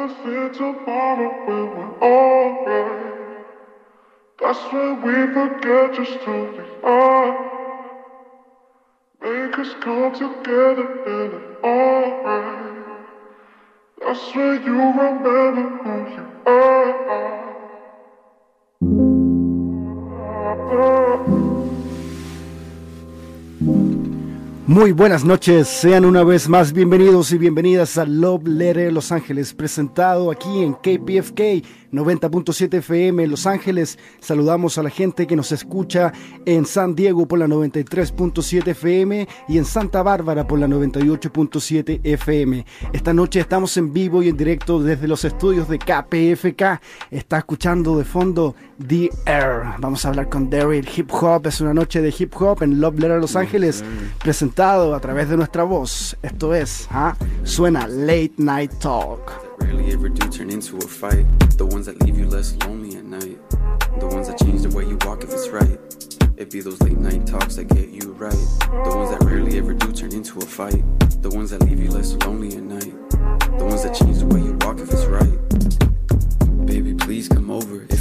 Always feel tomorrow when we're alright. That's when we forget just who we are. Make us come together and it's alright. That's when you remember who you are. Muy buenas noches, sean una vez más bienvenidos y bienvenidas a Love Letter Los Ángeles, presentado aquí en KPFK 90.7 FM Los Ángeles. Saludamos a la gente que nos escucha en San Diego por la 93.7 FM y en Santa Bárbara por la 98.7 FM. Esta noche estamos en vivo y en directo desde los estudios de KPFK. Está escuchando de fondo The Air. Vamos a hablar con Daryl Hip Hop. Es una noche de hip hop en Love Letter Los Ángeles, presentado a través de nuestra voz. Esto es, ¿ah? suena Late Night Talk. rarely ever do turn into a fight. The ones that leave you less lonely at night. The ones that change the way you walk if it's right. It be those late night talks that get you right. The ones that rarely ever do turn into a fight. The ones that leave you less lonely at night. The ones that change the way you walk if it's right. Baby, please come over. If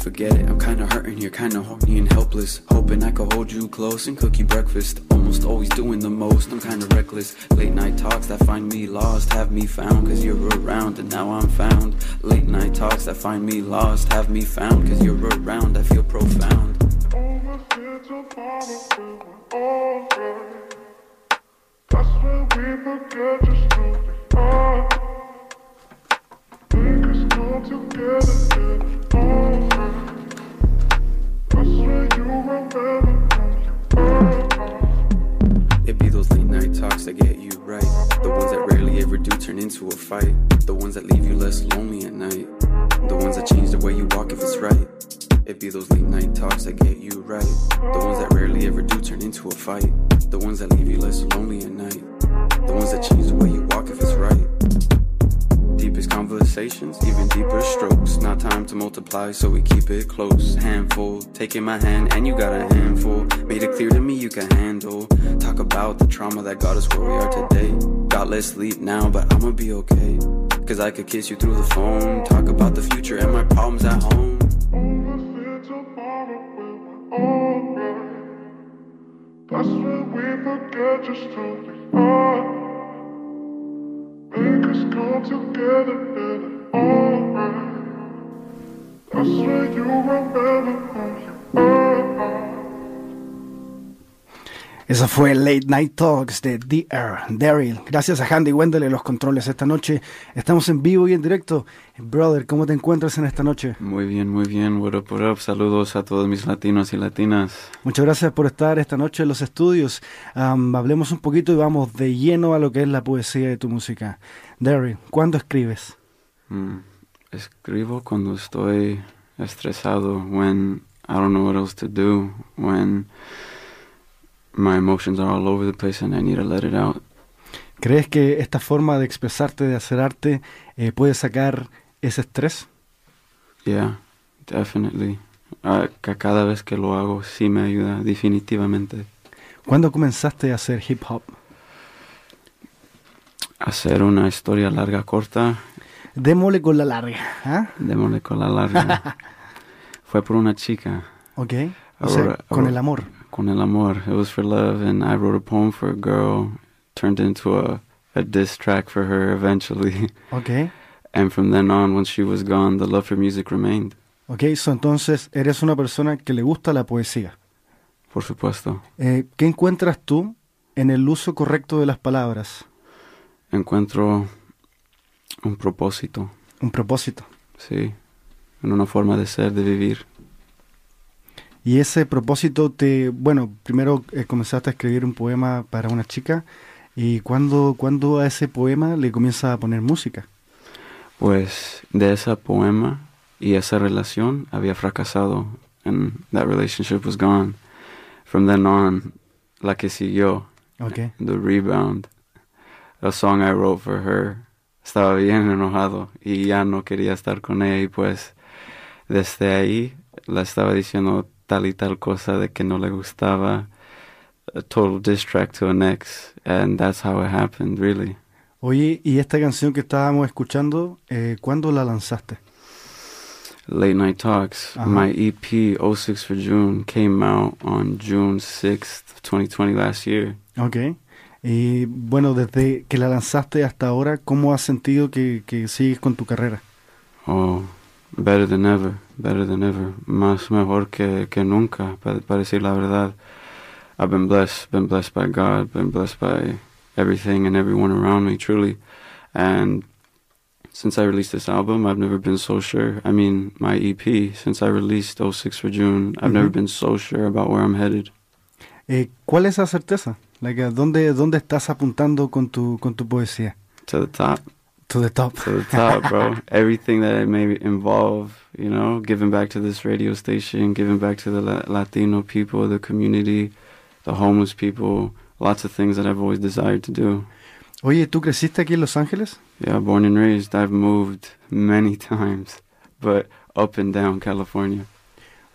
forget it. I'm kinda hurting here, kinda horny and helpless. Hoping I could hold you close and cook you breakfast. Almost always doing the most, I'm kinda reckless. Late night talks that find me lost, have me found, cause you're around and now I'm found. Late night talks that find me lost, have me found, cause you're around, I feel profound. We are. Make us come together Taking my hand, and you got a handful. Made it clear to me you can handle. Talk about the trauma that got us where we are today. Got less sleep now, but I'ma be okay. Cause I could kiss you through the phone. Talk about the future and my problems at home. That's when we forget just who we are. Make us come together and alright. That's when you remember Esa fue Late Night Talks de Air, Daryl. Gracias a Handy Wendell en los controles esta noche. Estamos en vivo y en directo. Brother, ¿cómo te encuentras en esta noche? Muy bien, muy bien. What up, what up. Saludos a todos mis latinos y latinas. Muchas gracias por estar esta noche en los estudios. Am, hablemos un poquito y vamos de lleno a lo que es la poesía de tu música. Daryl, ¿cuándo escribes? Mm, Escribo cuando estoy estresado, when I don't know what else to do, when my emotions are all over the place and I need to let it out. ¿Crees que esta forma de expresarte, de hacer arte, eh, puede sacar ese estrés? Yeah, definitely. Ca- cada vez que lo hago sí me ayuda, definitivamente. ¿Cuándo comenzaste a hacer hip hop? Hacer una historia larga, corta, Démosle con la larga. ¿ah? démosle con la larga. Fue por una chica, Ok. O sea, con el amor. Con el amor. It was for love, and I wrote a poem for a girl, turned into a, a diss track for her eventually. Ok. And from then on, once she was gone, the love for music remained, Ok, so entonces eres una persona que le gusta la poesía. por supuesto. Eh, ¿Qué encuentras tú en el uso correcto de las palabras? Encuentro un propósito, Un propósito. sí, en una forma de ser, de vivir. Y ese propósito te, bueno, primero eh, comenzaste a escribir un poema para una chica y cuando, cuando a ese poema le comienza a poner música. Pues de ese poema y esa relación había fracasado, and that relationship was gone. From then on, la que siguió, Ok. The Rebound, a song I wrote for her, estaba bien enojado y ya no quería estar con ella y pues desde ahí la estaba diciendo tal y tal cosa de que no le gustaba, a total diss track to an ex, and that's how it happened, really. Oye, y esta canción que estábamos escuchando, eh, ¿cuándo la lanzaste? Late Night Talks. My EP 06 for June came out on June 6th, 2020 last year. Ok. Y bueno, desde que la lanzaste hasta ahora, ¿cómo has sentido que, que sigues con tu carrera? Oh, better than ever, better than ever. Más mejor que, que nunca, para, para decir la verdad. I've been blessed, been blessed by God, been blessed by everything and everyone around me, truly. And since I released this album, I've never been so sure. I mean, my EP, since I released 06 for June, I've never Mhm. been so sure about where I'm headed. Eh, ¿Cuál es esa certeza? Like, ¿a ¿dónde, ¿Dónde estás apuntando con tu, con tu poesía? To the top, To the top. to the top, bro. Everything that it may involve, you know, giving back to this radio station, giving back to the La- Latino people, the community, the homeless people, lots of things that I've always desired to do. Oye, ¿tú creciste aquí en Los Ángeles? Yeah, born and raised, I've moved many times, but up and down California.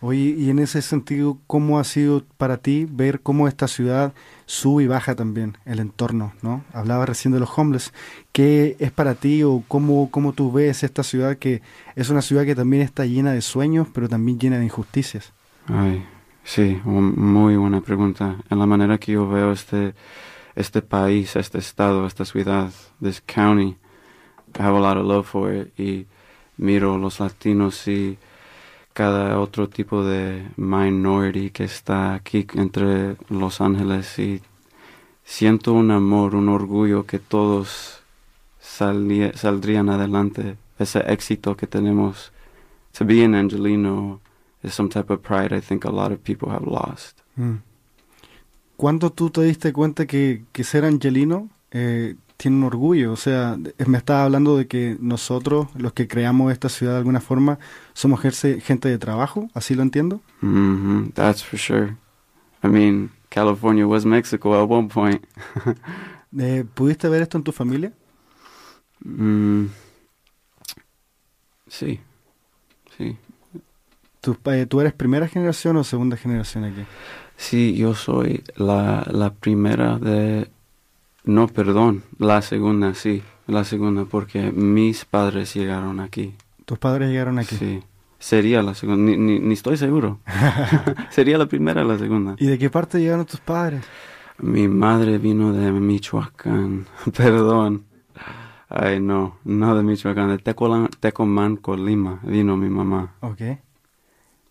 Oye, y en ese sentido, ¿cómo ha sido para ti ver cómo esta ciudad sube y baja también el entorno, ¿no? Hablaba recién de los homeless. ¿Qué es para ti o cómo, cómo tú ves esta ciudad que es una ciudad que también está llena de sueños, pero también llena de injusticias? Ay, sí, muy buena pregunta. En la manera que yo veo este, este país, este estado, esta ciudad, this county, I have a lot of love for it y miro los latinos y cada otro tipo de minority que está aquí entre Los Ángeles y siento un amor, un orgullo que todos saldrían adelante, ese éxito que tenemos. To be an Angelino is some type of pride I think a lot of people have lost. Mm. ¿Cuándo tú te diste cuenta que, que ser angelino eh, tiene un orgullo? O sea, me estaba hablando de que nosotros, los que creamos esta ciudad de alguna forma, somos gente, de trabajo, ¿así lo entiendo? hmm that's for sure. I mean, California was Mexico at one point. Eh, ¿Pudiste ver esto en tu familia? Mm, sí, sí. ¿Tú, eh, ¿Tú eres primera generación o segunda generación aquí? Sí, yo soy la, la primera de... No, perdón, la segunda, sí, la segunda, porque mis padres llegaron aquí. ¿Tus padres llegaron aquí? Sí, sería la segunda, ni, ni, ni estoy seguro. sería la primera o la segunda. ¿Y de qué parte llegaron tus padres? Mi madre vino de Michoacán, perdón. Ay, no, no de Michoacán, de Tecolan- Tecomán, Colima, vino mi mamá. Ok.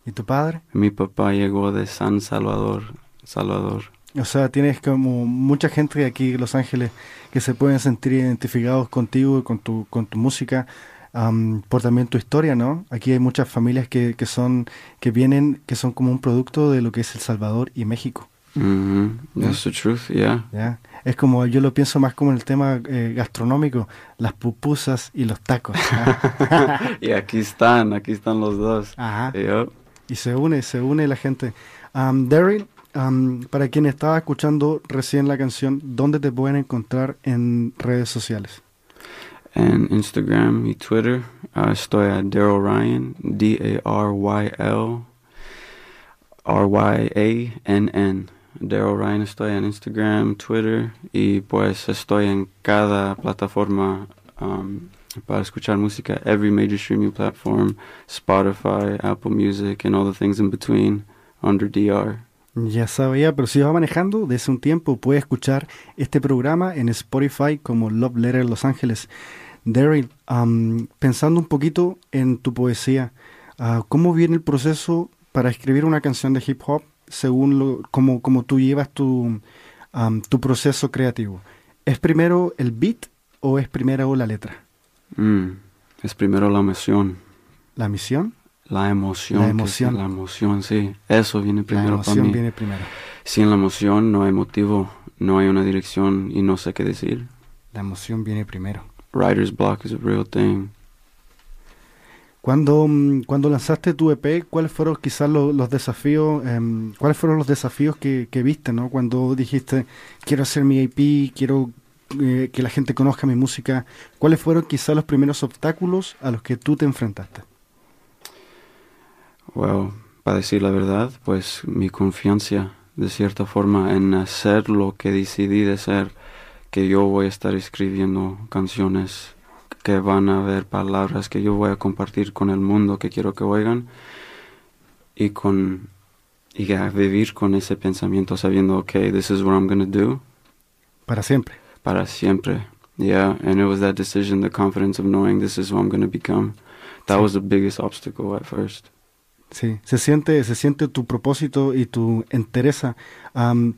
¿Y tu padre? Mi papá llegó de San Salvador, Salvador. O sea, tienes como mucha gente aquí en Los Ángeles que se pueden sentir identificados contigo y con tu, con tu música, am, por también tu historia, ¿no? Aquí hay muchas familias que, que son, que vienen, que son como un producto de lo que es El Salvador y México. Mhm, That's the truth, yeah. Es como, yo lo pienso más como en el tema eh, gastronómico, las pupusas y los tacos. y aquí están, aquí están los dos. Ajá. Y se une, se une la gente. Um, Daryl, para quien estaba escuchando recién la canción, ¿dónde te pueden encontrar en redes sociales? En Instagram y Twitter uh, estoy a Daryl Ryan, D-A-R-Y-L R-Y-A-N-N. Daryl Ryan estoy en Instagram, Twitter y pues estoy en cada plataforma para escuchar música, every major streaming platform, Spotify, Apple Music and all the things in between under DR. Ya sabía, pero si va manejando desde un tiempo, puede escuchar este programa en Spotify como Love Letter Los Ángeles. Daryl, um, pensando un poquito en tu poesía, ah, ¿cómo viene el proceso para escribir una canción de hip hop según lo, como, como tú llevas tu, um, tu proceso creativo? ¿Es primero el beat o es primero la letra? Mm, es primero la emoción. ¿La misión? La emoción. La emoción. sí, la emoción, sí. Eso viene La primero para mí. viene primero. Sin la emoción no hay motivo, no hay una dirección y no sé qué decir. La emoción viene primero. Writer's block is a real thing. Cuando, mm, cuando lanzaste tu EP, ¿cuáles fueron quizás lo- los, desafíos, em, cuáles fueron los desafíos que, que viste, ¿no? Cuando dijiste, quiero hacer mi EP, quiero eh, que la gente conozca mi música, ¿cuáles fueron quizás los primeros obstáculos a los que tú te enfrentaste? Well, para decir la verdad, pues mi confianza de cierta forma en hacer lo que decidí de hacer, que yo voy a estar escribiendo canciones que van a haber palabras que yo voy a compartir con el mundo que quiero que oigan y con y a vivir con ese pensamiento sabiendo okay this is what I'm gonna do Para siempre. para siempre yeah and it was that decision the confidence of knowing this is who I'm gonna become that Sí. was the biggest obstacle at first Sí, se siente, se siente tu propósito y tu entereza. Am,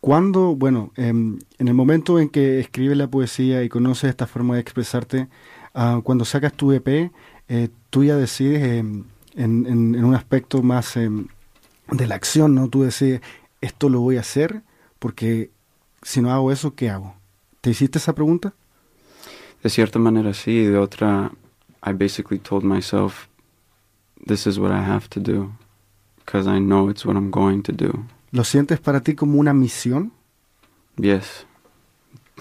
cuando, bueno, em, en el momento en que escribes la poesía y conoces esta forma de expresarte, ah, cuando sacas tu EP, eh, tú ya decides em, en, en- en un aspecto más em, de la acción, ¿no? Tú decides, esto lo voy a hacer porque si no hago eso, ¿qué hago? ¿Te hiciste esa pregunta? de cierta manera sí de otra I basically told myself this is what I have to do because I know it's what I'm going to do ¿Lo sientes para ti como una misión? Yes.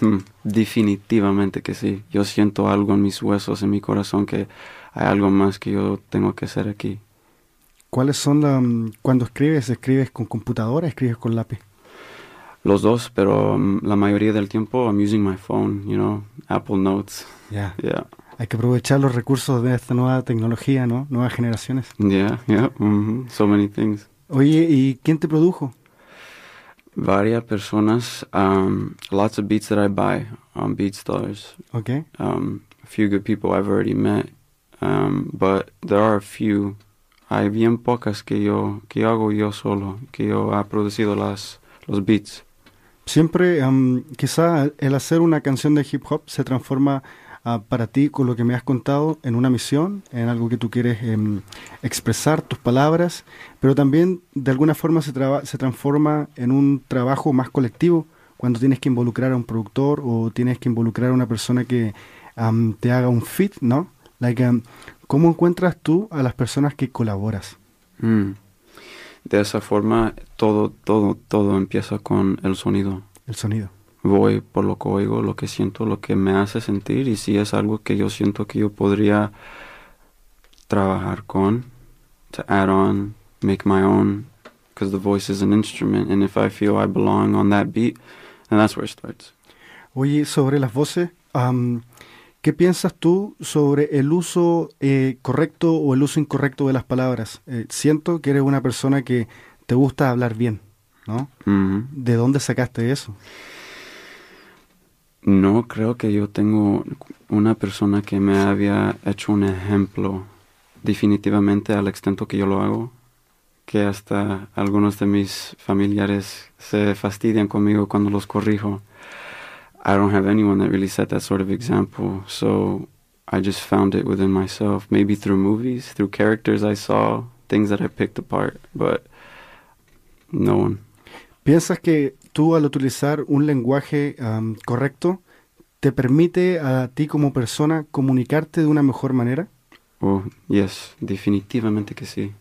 Hmm, definitivamente que sí. Yo siento algo en mis huesos, en mi corazón, que hay algo más que yo tengo que hacer aquí. ¿Cuáles son la, mm, cuando escribes, escribes con computadora, escribes con lápiz? Los dos, pero um, la mayoría del tiempo I'm using my phone, you know, Apple Notes. Ya. Yeah, Hay que aprovechar los recursos de esta nueva tecnología, ¿no? Nuevas generaciones. yeah, yeah. mhm, So many things. Oye, ¿y quién te produjo? Varias personas, um, lots of beats that I buy on BeatStars. ¿Ok? um, a few good people I've already met, um, but there are a few. Hay bien pocas que yo que hago yo solo, que yo ha producido las los beats. Siempre, am, quizá el hacer una canción de hip hop se transforma ah, para ti, con lo que me has contado, en una misión, en algo que tú quieres em, expresar, tus palabras, pero también de alguna forma se, transforma en un trabajo más colectivo, cuando tienes que involucrar a un productor o tienes que involucrar a una persona que te haga un fit, ¿no? Like, ¿Cómo encuentras tú a las personas que colaboras? Mm. De esa forma todo todo todo empieza con el sonido. El sonido. Voy por lo que oigo, lo que siento, lo que me hace sentir y si es algo que yo siento que yo podría trabajar con, to add on, make my own, because the voice is an instrument and if I feel I belong on that beat, then that's where it starts. Oye, sobre las voces, am, ¿qué piensas tú sobre el uso eh, correcto o el uso incorrecto de las palabras? Eh, siento que eres una persona que te gusta hablar bien, ¿no? Mhm. ¿De dónde sacaste eso? No creo que yo tengo una persona que me había hecho un ejemplo definitivamente al extento que yo lo hago, que hasta algunos de mis familiares se fastidian conmigo cuando los corrijo. I don't have anyone that really set that sort of example, so I just found it within myself, maybe through movies, through characters I saw, things that I picked apart, but no one. ¿Piensas que tú al utilizar un lenguaje correcto te permite a ti como persona comunicarte de una mejor manera? Oh, yes, definitivamente que sí.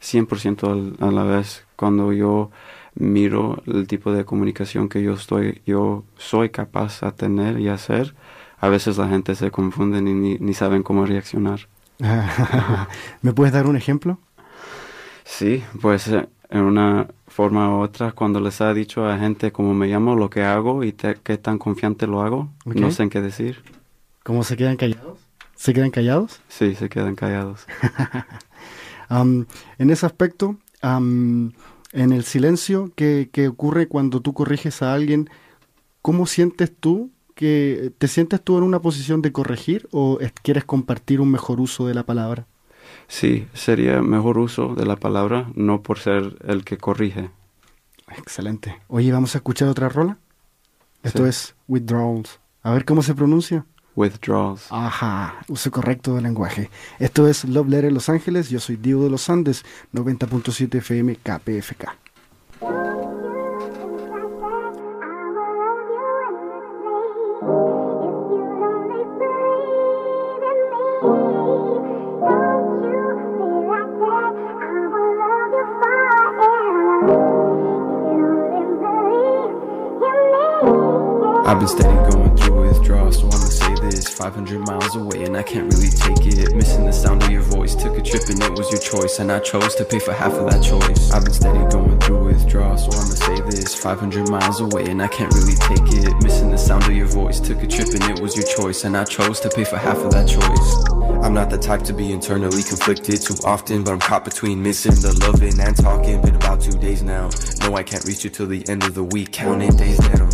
100% al- a la vez. Cuando yo miro el tipo de comunicación que yo estoy, yo soy capaz a tener y hacer, a veces la gente se confunde y ni, ni saben cómo reaccionar. ¿Me puedes dar un ejemplo? Sí, pues eh, en una forma u otra, cuando les ha dicho a gente cómo me llamo, lo que hago y te- qué tan confiante lo hago, no sé en qué decir. ¿Cómo se quedan callados? ¿Se quedan callados? Sí, se quedan callados. Am, en ese aspecto, am, en el silencio que, que ocurre cuando tú corriges a alguien, ¿cómo sientes tú que te sientes tú en una posición de corregir o es- quieres compartir un mejor uso de la palabra? Sí, sería mejor uso de la palabra, no por ser el que corrige. Excelente. Oye, vamos a escuchar otra rola. Esto Sí. es Withdrawals. A ver cómo se pronuncia. Withdrawals. Ajá, uso correcto del lenguaje. Esto es Love Letter Los Ángeles. Yo soy Diego de los Andes, 90.7 FM KPFK. Can't really take it. Missing the sound of your voice. Took a trip and it was your choice, and I chose to pay for half of that choice. I've been steady going through withdrawal, so I'ma say this 500 miles away and I can't really take it. Missing the sound of your voice. Took a trip and it was your choice, and I chose to pay for half of that choice. I'm not the type to be internally conflicted too often, but I'm caught between missing the loving and talking. Been about two days now. No, I can't reach you till the end of the week, counting days down.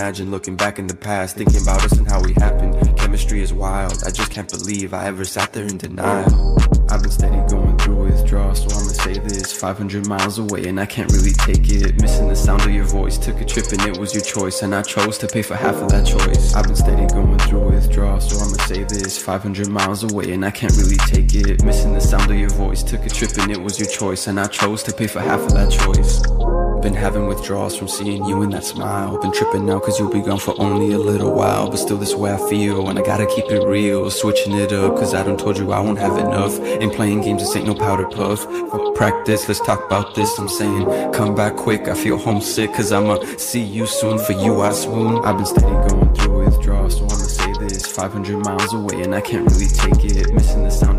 Imagine. Looking back in the past, thinking about us and how we happened. Chemistry is wild. I just can't believe I ever sat there in denial. I've been steady going through withdrawal, so I'ma say this 500 miles away, and I can't really take it. Missing the sound of your voice. Took a trip and it was your choice, and I chose to pay for half of that choice. I've been steady going through withdrawal, so I'ma say this 500 miles away, and I can't really take it. Missing the sound of your voice. Took a trip and it was your choice, and I chose to pay for half of that choice. Been having withdrawals from seeing you and that smile. Been tripping now cause you'll be gone for only a little while. But still this way I feel, and I gotta keep it real. Switching it up cause I done told you I won't have enough. Ain't playing games, this ain't no powder puff. For practice, let's talk about this. I'm saying, come back quick. I feel homesick cause I'ma see you soon. For you I swoon. I've been steady going through withdrawals, so I'ma say this 500 miles away, and I can't really take it. Missing the sound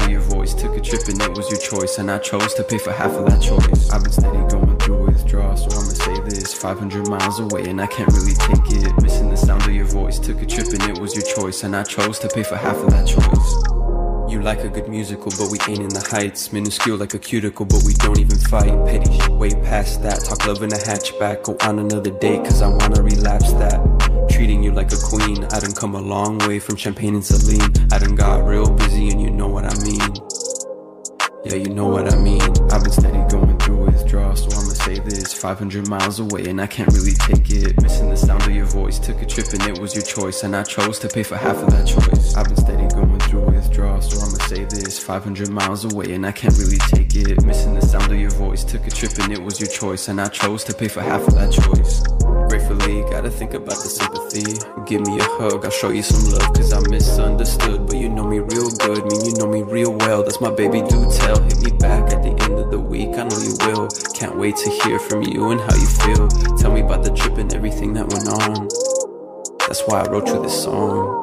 choice, and I chose to pay for half of that choice. I've been steady going through withdrawal, so I'ma say this 500 miles away, and I can't really take it. Missing the sound of your voice. Took a trip and it was your choice, and I chose to pay for half of that choice. You like a good musical, but we ain't in the heights. Minuscule like a cuticle, but we don't even fight. Petty shit, way past that. Talk love in a hatchback. Go on another date, cause I wanna relapse that. Treating you like a queen. I done come a long way from champagne and Celine. I done got real busy, and you know what I mean. Yeah, you know what I mean. I've been steady going through withdrawal, so I'ma say this 500 miles away, and I can't really take it. Missing the sound of your voice. Took a trip, and it was your choice, and I chose to pay for half of that choice. I've been steady going through withdrawal, so I'ma say this 500 miles away, and I can't really take it. Missing the sound of your voice. Took a trip, and it was your choice, and I chose to pay for half of that choice. Gratefully, gotta think about the sympathy. Give me a hug, I'll show you some love, cause I'm misunderstood. But you know me real good, mean you know me real well. That's my baby, do tell. Hit me back at the end of the week, I know you will. Can't wait to hear from you and how you feel. Tell me about the trip and everything that went on. That's why I wrote you this song.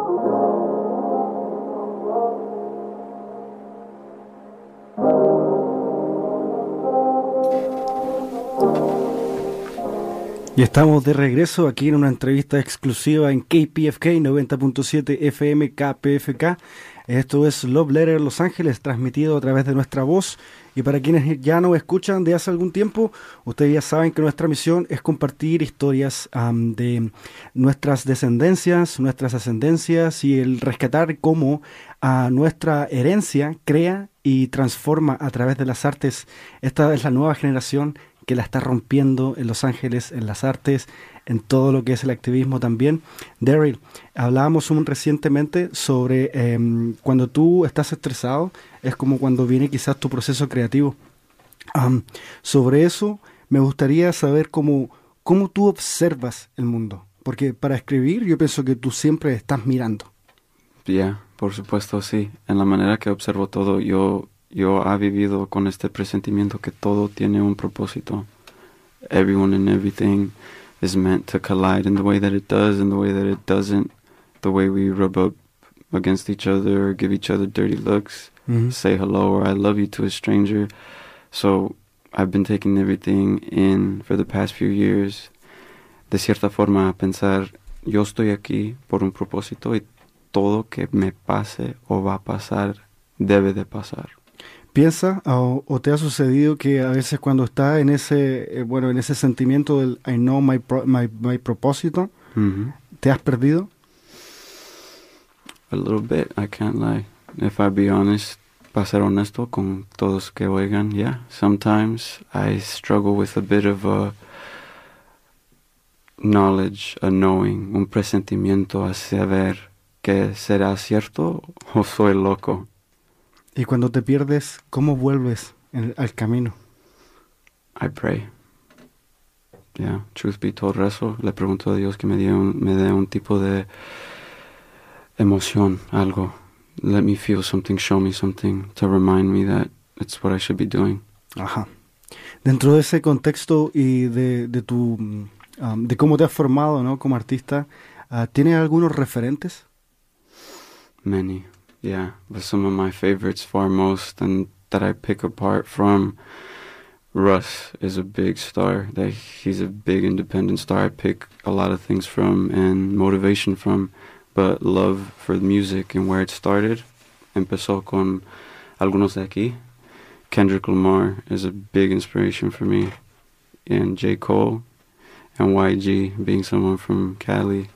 Y estamos de regreso aquí en una entrevista exclusiva en KPFK 90.7 FM KPFK. Esto es Love Letter Los Ángeles, transmitido a través de nuestra voz. Y para quienes ya nos escuchan de hace algún tiempo, ustedes ya saben que nuestra misión es compartir historias de nuestras descendencias, nuestras ascendencias y el rescatar cómo uh, nuestra herencia crea y transforma a través de las artes. Esta es la nueva generación que la está rompiendo en Los Ángeles, en las artes, en todo lo que es el activismo también. Daryl, hablábamos recientemente sobre eh, cuando tú estás estresado, es como cuando viene quizás tu proceso creativo. Um, sobre eso me gustaría saber cómo, cómo tú observas el mundo, porque para escribir yo pienso que tú siempre estás mirando. Ya, por supuesto, sí. En la manera que observo todo, yo yo ha vivido con este presentimiento que todo tiene un propósito. Everyone and everything is meant to collide in the way that it does and the way that it doesn't. The way we rub up against each other or give each other dirty looks, Mhm. say hello or I love you to a stranger. So I've been taking everything in for the past few years. De cierta forma, a pensar, yo estoy aquí por un propósito y todo que me pase o va a pasar debe de pasar. ¿Piensa o, o te ha sucedido que a veces cuando estás en ese, eh, bueno, en ese sentimiento del I know my, pro- my, my propósito, te has perdido? A little bit, I can't lie. If I be honest, para ser honesto con todos que oigan, yeah, sometimes I struggle with a bit of a knowledge, a knowing, un presentimiento a saber que será cierto o soy loco. Y cuando te pierdes, ¿cómo vuelves en- al camino? I pray. Yeah, truth be told, rezo. Le pregunto a Dios que me dé un, me dé un tipo de emoción, algo. Let me feel something, show me something to remind me that it's what I should be doing. Ajá. Dentro de ese contexto y de, de tu um, de cómo te has formado ¿no? como artista, Ah, ¿Tiene algunos referentes? Many, yeah. But some of my favorites, foremost, and that I pick apart from Russ is a big star. That he's a big independent star. I pick a lot of things from and motivation from, but love for the music and where it started. Empezó con algunos de aquí. Kendrick Lamar is a big inspiration for me, and J Cole, and YG being someone from Cali.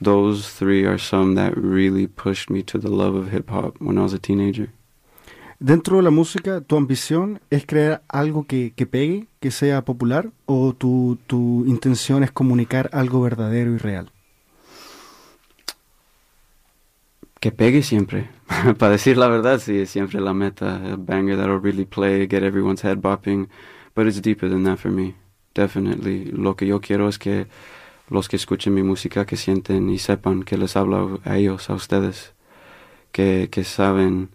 Those three are some that really pushed me to the love of hip hop when I was a teenager. Dentro de la música, ¿tu ambición es crear algo que, que pegue, que sea popular, o tu, tu intención es comunicar algo verdadero y real? Que pegue siempre. Para decir la verdad, sí, es siempre la meta. A banger that'll really play, get everyone's head bopping. But it's deeper than that for me. Definitely. Lo que yo quiero es que los que escuchen mi música, que sienten y sepan que les hablo a ellos, a ustedes. Que, que saben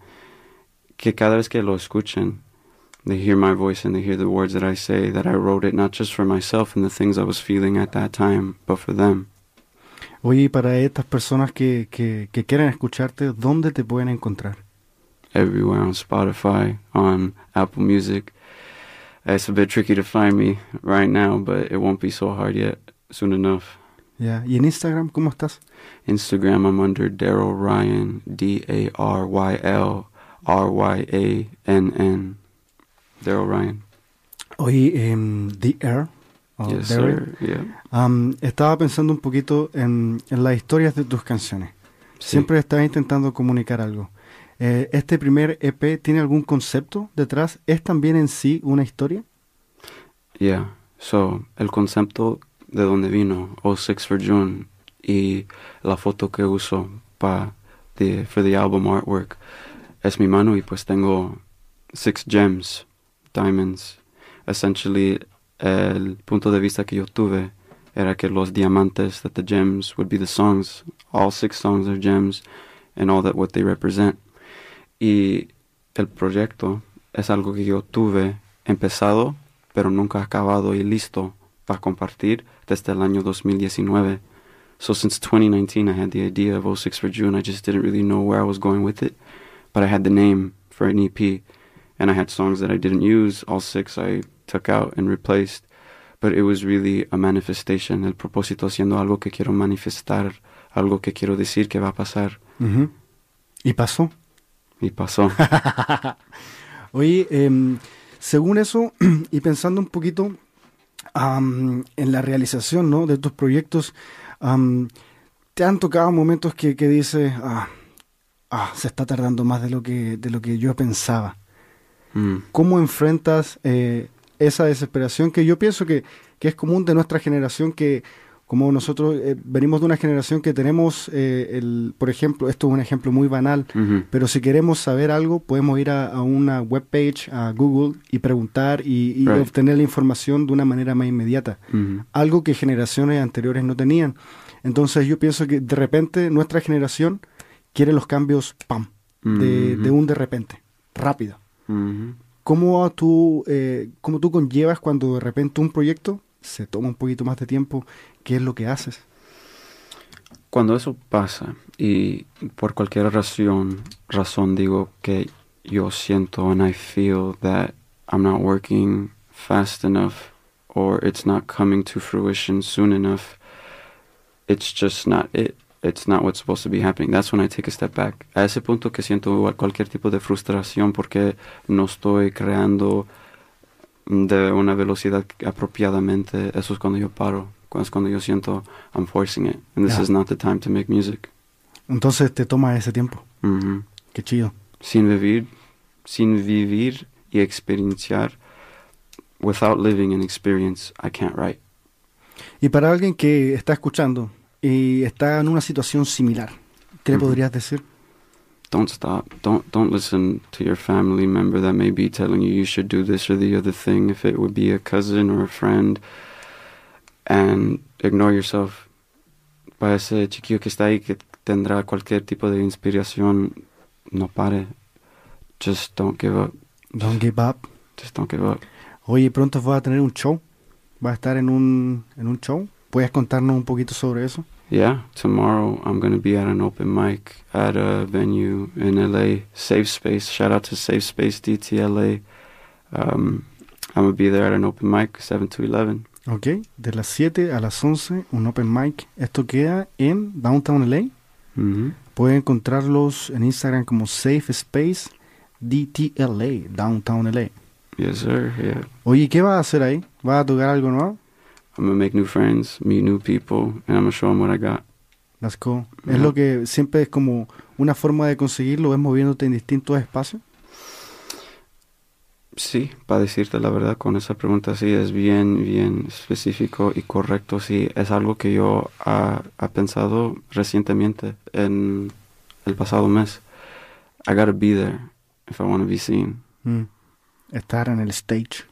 que cada vez que lo escuchen, they hear my voice and they hear the words that I say, that I wrote it not just for myself and the things I was feeling at that time, but for them. Oye, para estas personas que, que, que quieren escucharte, ¿dónde te pueden encontrar? Everywhere on Spotify, on Apple Music. It's a bit tricky to find me right now, but it won't be so hard yet, soon enough. Ya, ¿Y en Instagram cómo estás? Instagram, I'm under Daryl Ryan, D A R Y L R Y A N N. Daryl Ryan. Oye, em, The Air. yes, sir. Yeah. am, estaba pensando un poquito en, en las historias de tus canciones. Sí. Siempre estás intentando comunicar algo. Eh, ¿Este primer EP tiene algún concepto detrás? ¿Es también en sí una historia? Yeah. So, el concepto de donde vino, 06 for June, y la foto que uso pa the, for the album artwork es mi mano y pues tengo six gems, diamonds. Essentially, el punto de vista que yo tuve era que los diamantes, that the gems would be the songs, all six songs are gems, and all that what they represent. Y el proyecto es algo que yo tuve empezado, pero nunca acabado y listo para compartir desde el año 2019. So since 2019, I had the idea of 06 for June. I just didn't really know where I was going with it, but I had the name for an EP, and I had songs that I didn't use. All six I took out and replaced, but it was really a manifestation. El propósito siendo algo que quiero manifestar, algo que quiero decir que va a pasar. ¿Y pasó? Y pasó. Oye, em, según eso, y pensando un poquito en la realización ¿no? de tus proyectos, ¿te han tocado momentos que, que dices, ah, ah, se está tardando más de lo que, de lo que yo pensaba? Mm. ¿Cómo enfrentas eh, esa desesperación que yo pienso que, que es común de nuestra generación que como nosotros eh, venimos de una generación que tenemos, eh, el, por ejemplo, esto es un ejemplo muy banal, pero si queremos saber algo, podemos ir a, a una webpage, a Google, y preguntar y, y Right. obtener la información de una manera más inmediata. Algo que generaciones anteriores no tenían. Entonces yo pienso que de repente nuestra generación quiere los cambios, ¡pam! De, un de repente, rápido. ¿Cómo tú, eh, cómo tú conllevas cuando de repente un proyecto se toma un poquito más de tiempo? ¿Qué es lo que haces? Cuando eso pasa y por cualquier razón, razón digo que yo siento and I feel that I'm not working fast enough or it's not coming to fruition soon enough, it's just not it. It's not what's supposed to be happening. That's when I take a step back. A ese punto que siento cualquier tipo de frustración porque no estoy creando de una velocidad apropiadamente, eso es cuando yo paro. Es cuando yo siento I'm forcing it. And this Ya. is not the time to make music. Entonces te toma ese tiempo. Ujú. Qué chido. Sin vivir, sin vivir y experienciar, without living an experience, I can't write. Y para alguien que está escuchando y está en una situación similar, ¿qué le Ujú. podrías decir? Don't stop. Don't don't listen to your family member that may be telling you you should do this or the other thing. If it would be a cousin or a friend, and ignore yourself. Para ese chiquillo que está ahí que tendrá cualquier tipo de inspiración, no pare. Just don't give up. Don't give up. Just don't give up. Oye, pronto vas a tener un show. ¿Vas a estar en un, en un show? ¿Puedes contarnos un poquito sobre eso? Yeah, tomorrow I'm going to be at an open mic at a venue in LA, Safe Space. Shout out to Safe Space DTLA. Um, I'm going to be there at an open mic, 7 to 11. Ok, de las 7 a las 11, un open mic. Esto queda en Downtown LA. Mhm. Pueden encontrarlos en Instagram como Safe Space DTLA, Downtown LA. Yes, sir. Yeah. Oye, ¿qué vas a hacer ahí? ¿Vas a tocar algo nuevo? I'm going to make new friends, meet new people, and I'm going to show them what I got. Let's go. Es Ajá. lo que siempre es como una forma de conseguirlo, es moviéndote en distintos espacios. Sí, para decirte la verdad, con esa pregunta sí es bien, bien específico y correcto. Sí, es algo que yo ha, ha pensado recientemente en el pasado mes. I gotta be there if I want to be seen. Mm. Estar en el stage.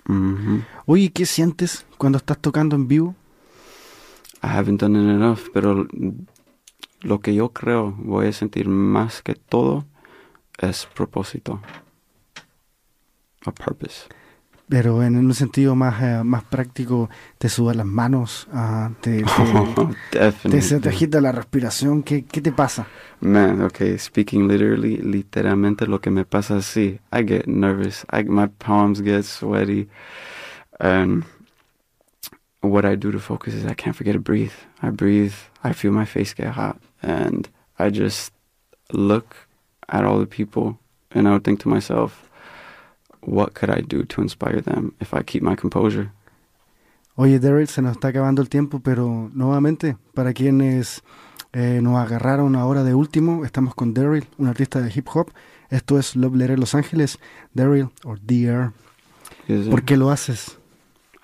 Oye, ¿qué sientes cuando estás tocando en vivo? I haven't done it enough, pero lo que yo creo voy a sentir más que todo es propósito. A purpose. Pero en un sentido más, eh, más práctico, te sudan las manos, ah, te, te, te, Definitely. se te agita la respiración. ¿Qué, ¿Qué te pasa? Man, okay, speaking literally, literalmente lo que me pasa es sí, I get nervous. I, my palms get sweaty. And what I do to focus is I can't forget to breathe. I breathe, I feel my face get hot. And I just look at all the people and I would think to myself, what could I do to inspire them if I keep my composure? Oye, Daryl, se nos está acabando el tiempo, pero nuevamente, para quienes eh, nos agarraron ahora de último, estamos con Daryl, un artista de hip hop. Esto es Love Letter Los Ángeles. Daryl, o DR, ¿por qué lo haces?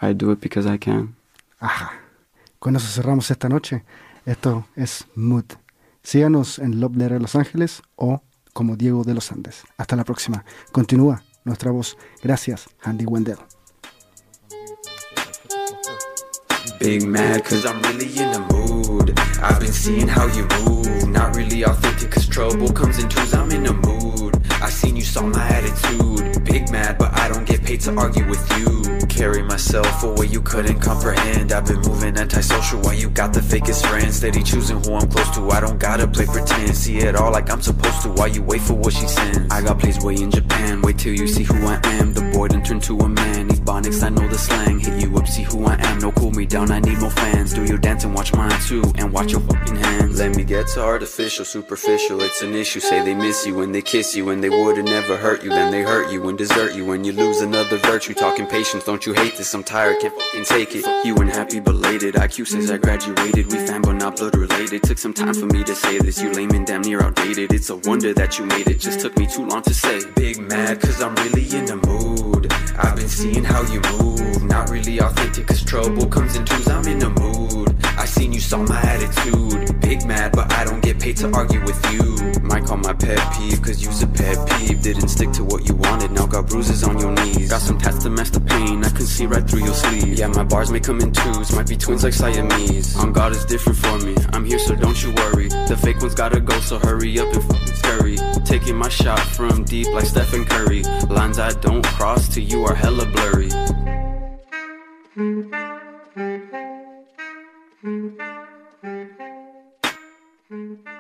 I do it because I can. Ajá. Con eso cerramos esta noche. Esto es Mood. Síganos en Love Letter Los Ángeles o como Diego de los Andes. Hasta la próxima. Continúa nuestra voz. Gracias, Andy Wendell. Big mad cause I'm really in the mood. I've been seeing how you move. Not really authentic cause trouble comes in twos. I'm in the mood. I seen you saw my attitude. Big mad, but I don't get paid to argue with you. Carry myself a way you couldn't comprehend. I've been moving antisocial while you got the fakest friends. Steady choosing who I'm close to. I don't gotta play pretend. See it all like I'm supposed to while you wait for what she sends. I got plays way in Japan. Wait till you see who I am. The boy done turned to a man. Ebonics, I know the slang. Hit you up, see who I am. No cool me down, I need more fans. Do your dance and watch mine too. And watch your fucking hands. Let me get to artificial, superficial. It's an issue. Say they miss you when they kiss you. And they would've never hurt you. Then they hurt you and desert you. When you lose another virtue. Talking patience, don't you hate this? I'm tired, can't fucking take it. You and happy belated. IQ since I graduated. We fan but not blood related. Took some time for me to say this. You lame and damn near outdated. It's a wonder that you made it. Just took me too long to say. Big mad cause I'm really in the mood. I've been seeing how you move. Not really authentic cause trouble comes in twos. I'm in the mood. I seen you saw my attitude. Big mad, but I don't get paid to argue with you. Might call my pet peeve cause you's a pet peeve. Didn't stick to what you wanted, now got bruises on your knees. Got some tats to mask the pain, I can see right through your sleeve. Yeah, my bars may come in twos, might be twins like Siamese. On God is different for me, I'm here so don't you worry. The fake ones gotta go, so hurry up and fucking scurry. Taking my shot from deep like Stephen Curry. Lines I don't cross to you are hella blurry. Thank you.